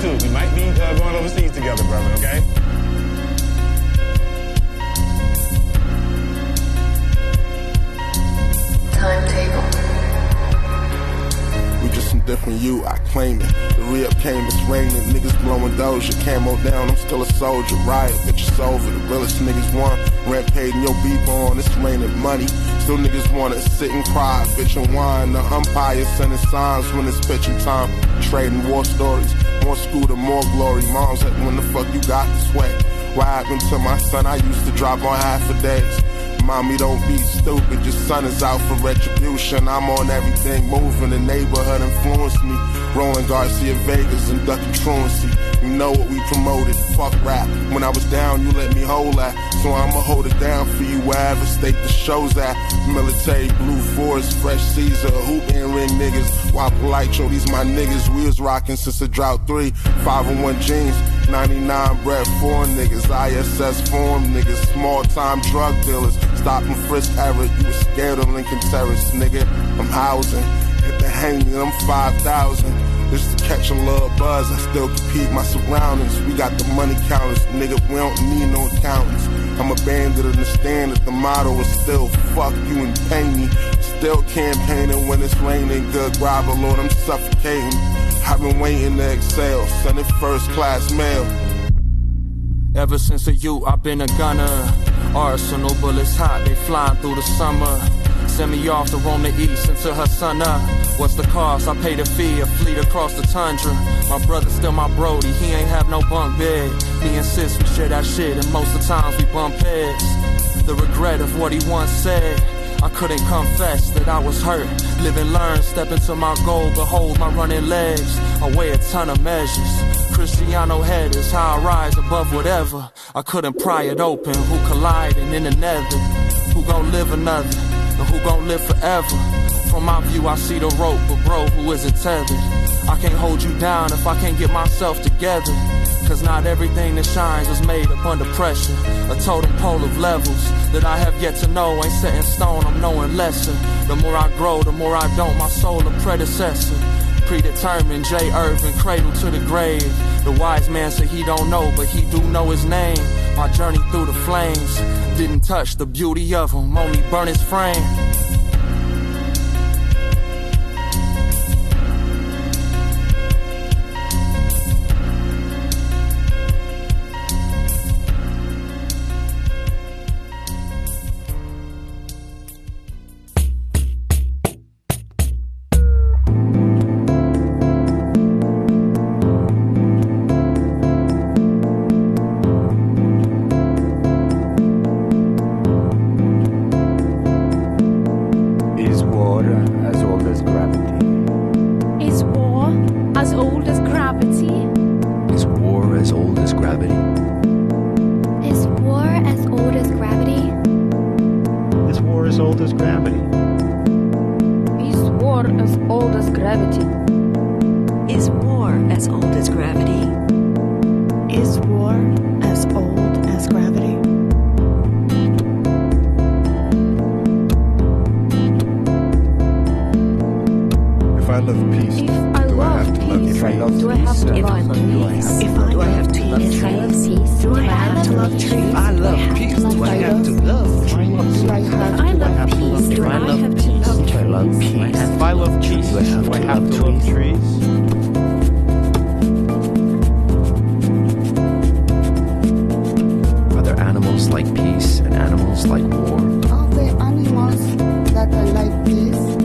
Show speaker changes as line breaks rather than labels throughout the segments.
too. We might be uh, going overseas together, brother, okay?
Timetable.
We just some different you, I claim it. The re-up came, it's raining. Niggas blowing doja, camo down, I'm still a soldier. Riot, bitch, it's over. The realest niggas won. Rent paid and your beef on, it's raining money. Still niggas wanna sit and cry, bitch and whine. The umpire sending signs when it's pitching time. Trading war stories, more scooter, more glory. Mom's like, when the fuck you got the sweat? What happened to my son? I used to drive on half a days. Mommy, don't be stupid. Your son is out for retribution. I'm on everything moving. The neighborhood influenced me. Rolling Garcia Vegas and ducking truancy. You know what we promoted. Fuck rap. When I was down, you let me hold that. So I'ma hold it down for you wherever state the show's at. Military, Blue Forest, Fresh Caesar, hooping ring niggas. Why polite, yo, these my niggas. We was rocking since the drought three. 501 jeans. 99 bread four niggas, ISS form niggas, small time drug dealers, stop frisk error. You was scared of Lincoln Terrace, nigga. I'm housing, hit the hanging, I'm 5,000. Just to catch a little buzz, I still compete my surroundings. We got the money counters, nigga. We don't need no accountants. I'm a bandit, understand that the motto is still fuck you and pay me. Still campaigning when it's raining, good grabber, Lord, I'm suffocating. I've been waiting to exhale, sending first class mail.
Ever since a youth, I've been a gunner. Arsenal bullets hot, they flying through the summer. Send me off to roam the east until her sun up. What's the cost? I pay the fee, a fleet across the tundra. My brother still my brody, he ain't have no bunk bed. Me and sis, we share that shit, and most of the times we bump heads. The regret of what he once said. I couldn't confess that I was hurt. Live and learn, step into my goal, behold my running legs. I weigh a ton of measures. Cristiano head is how I rise above whatever. I couldn't pry it open. Who colliding in the nether? Who gon' live another? And who gon' live forever? From my view, I see the rope, but bro, who isn't tethered? I can't hold you down if I can't get myself together. Cause not everything that shines is made up under pressure. A totem pole of levels that I have yet to know ain't set in stone, I'm knowing lesser. The more I grow, the more I don't, my soul a predecessor. Predetermined, J. Irvin, cradle to the grave. The wise man said he don't know, but he do know his name. My journey through the flames didn't touch the beauty of him, only burn his frame.
If I love peace,
If
do I
love
have to love
peace,
If I love
do I have
peace,
to
If I
love
love
peace?
peace,
If I
do I
love
have to love
If I love
trees?
peace,
Do I have to love trees?
If I love peace, do I have to love trees?
Do I have
If I love peace, do I have to love
If I love peace,
If I love peace,
Do I have
do I
to
have
love
to love trees?
Are there animals like peace and animals like war?
Are there animals that are like this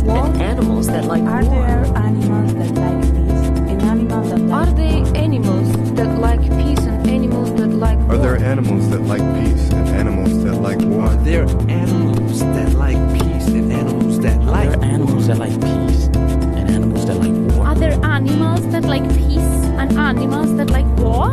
like peace and animals that like
Are
war?
there animals that like peace and animals that like
Are there animals that like peace and animals that like
Are
war?
there animals that like peace and animals that like war?
Are there animals that like peace and animals that
Are
like
there animals that like peace and animals that like war?
Are there animals that like peace and animals that like war?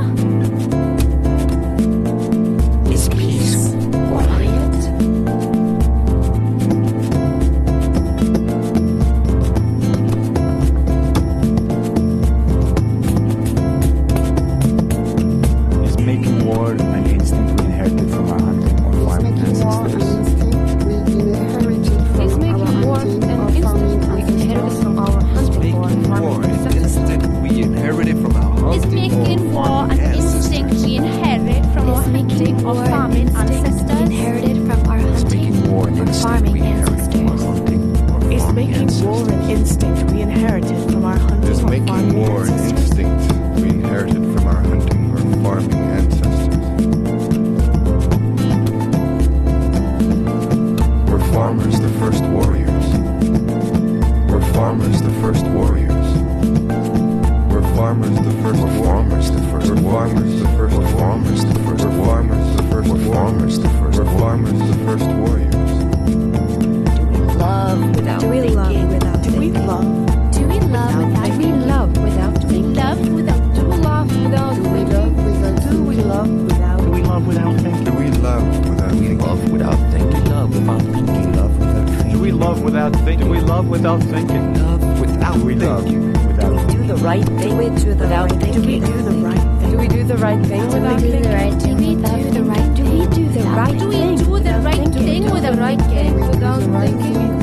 Right thing
Do we do
the right thing?
Do we do the right thing
do we do the right thing?
Do we do the right
do we do the right
Do we thing
do the
without
right
thinking?
thing with the right thing without thinking?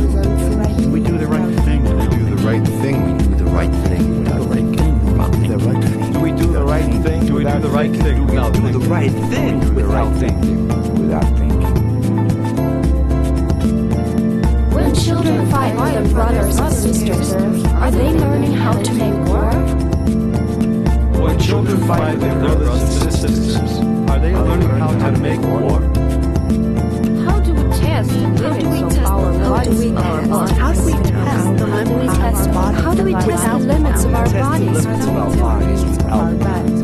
Do we do the right thing?
We do the right thing. We do the right thing without thinking.
The right thing.
Do we do the right thing? Do we do the right thing without
Do the
thinking?
right thing
Do the
without
right
thinking.
Without thinking.
Children fight with their brothers and sisters, are they learning how to make war?
When children fight their brothers and sisters, are they learning how to make war?
How do we test the limits of our bodies?
How do we test the limits of our bodies?
How do we test the limits of our
Test the
bodies?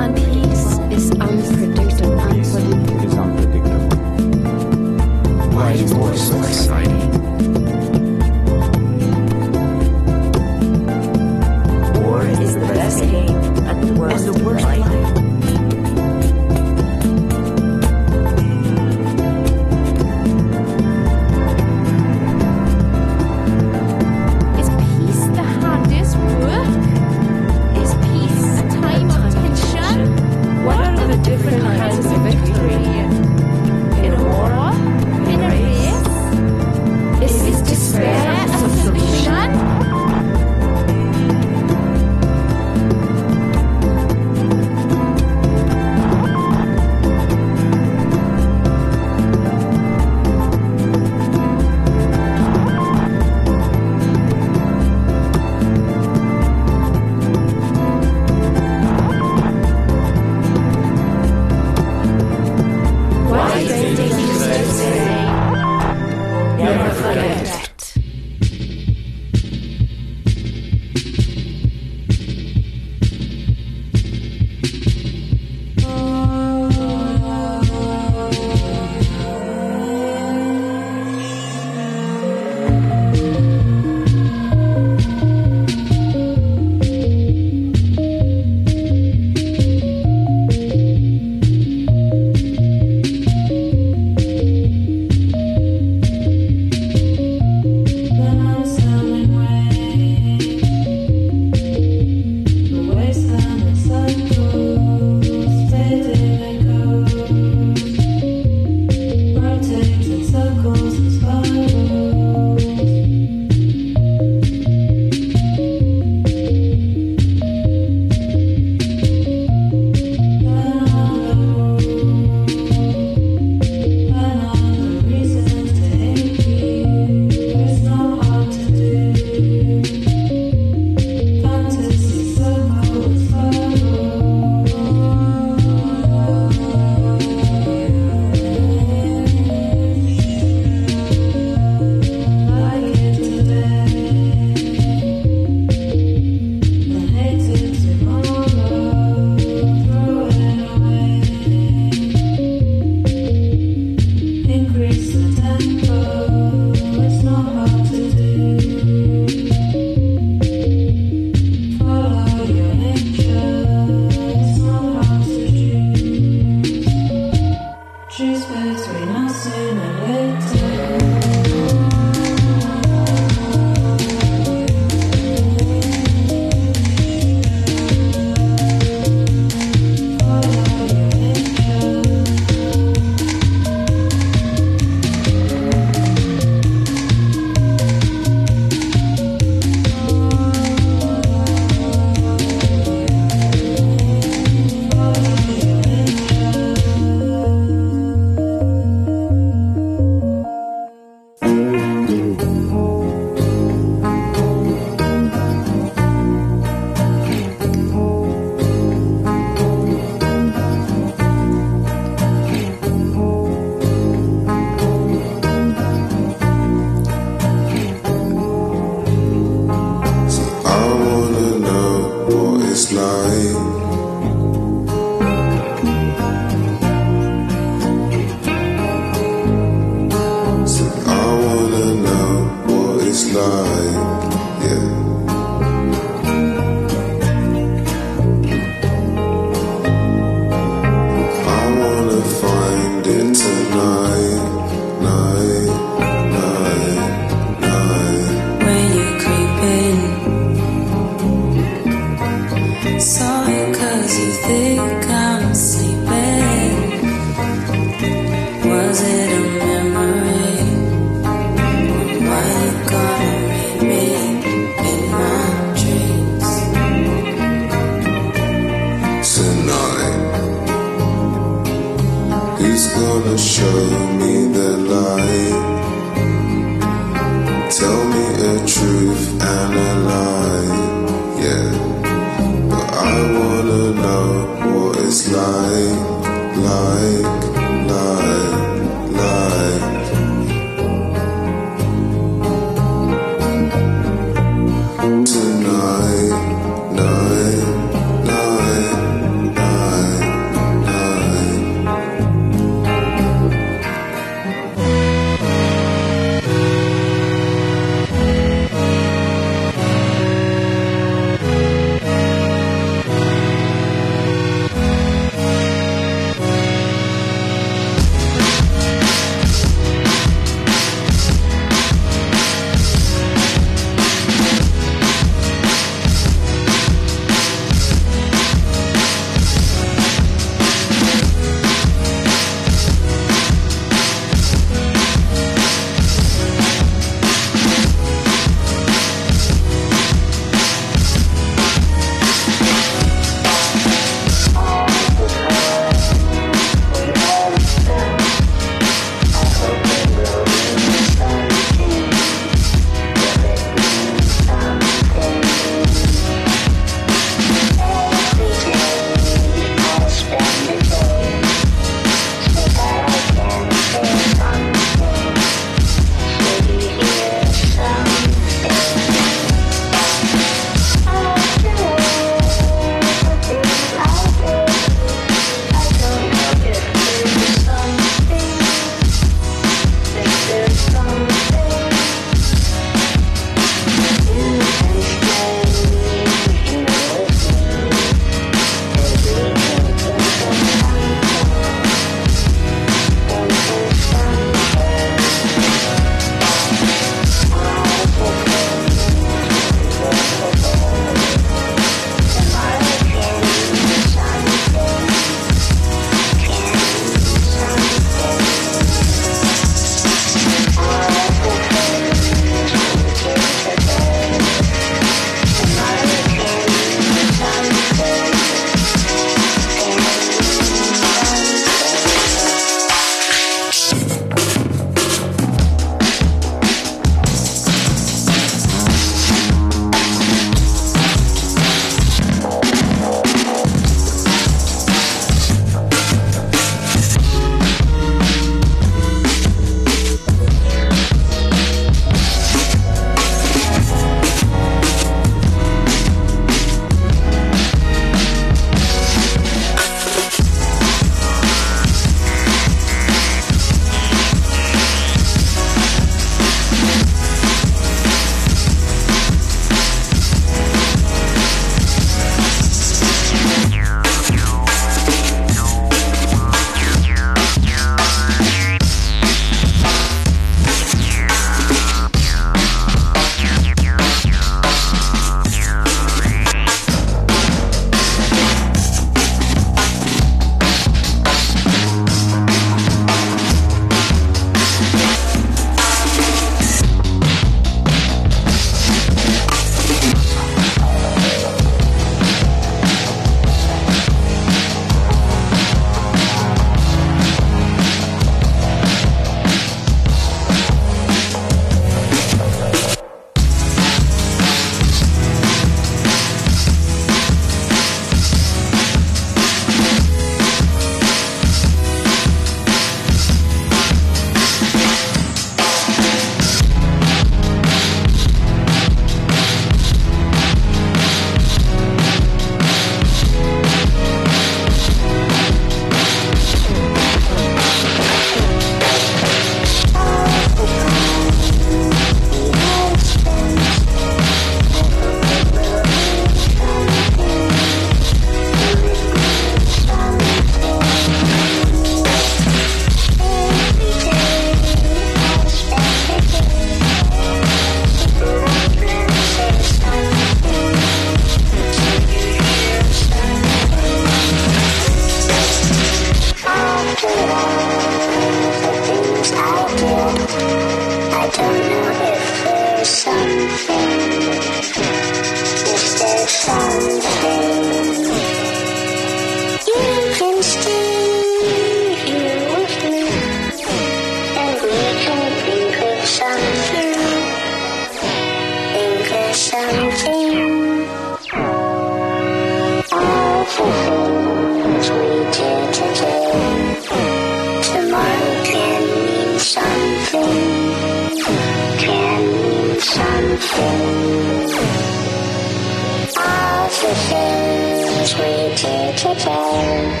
Today.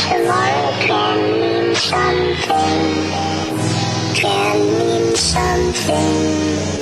Tomorrow can mean something, can mean something.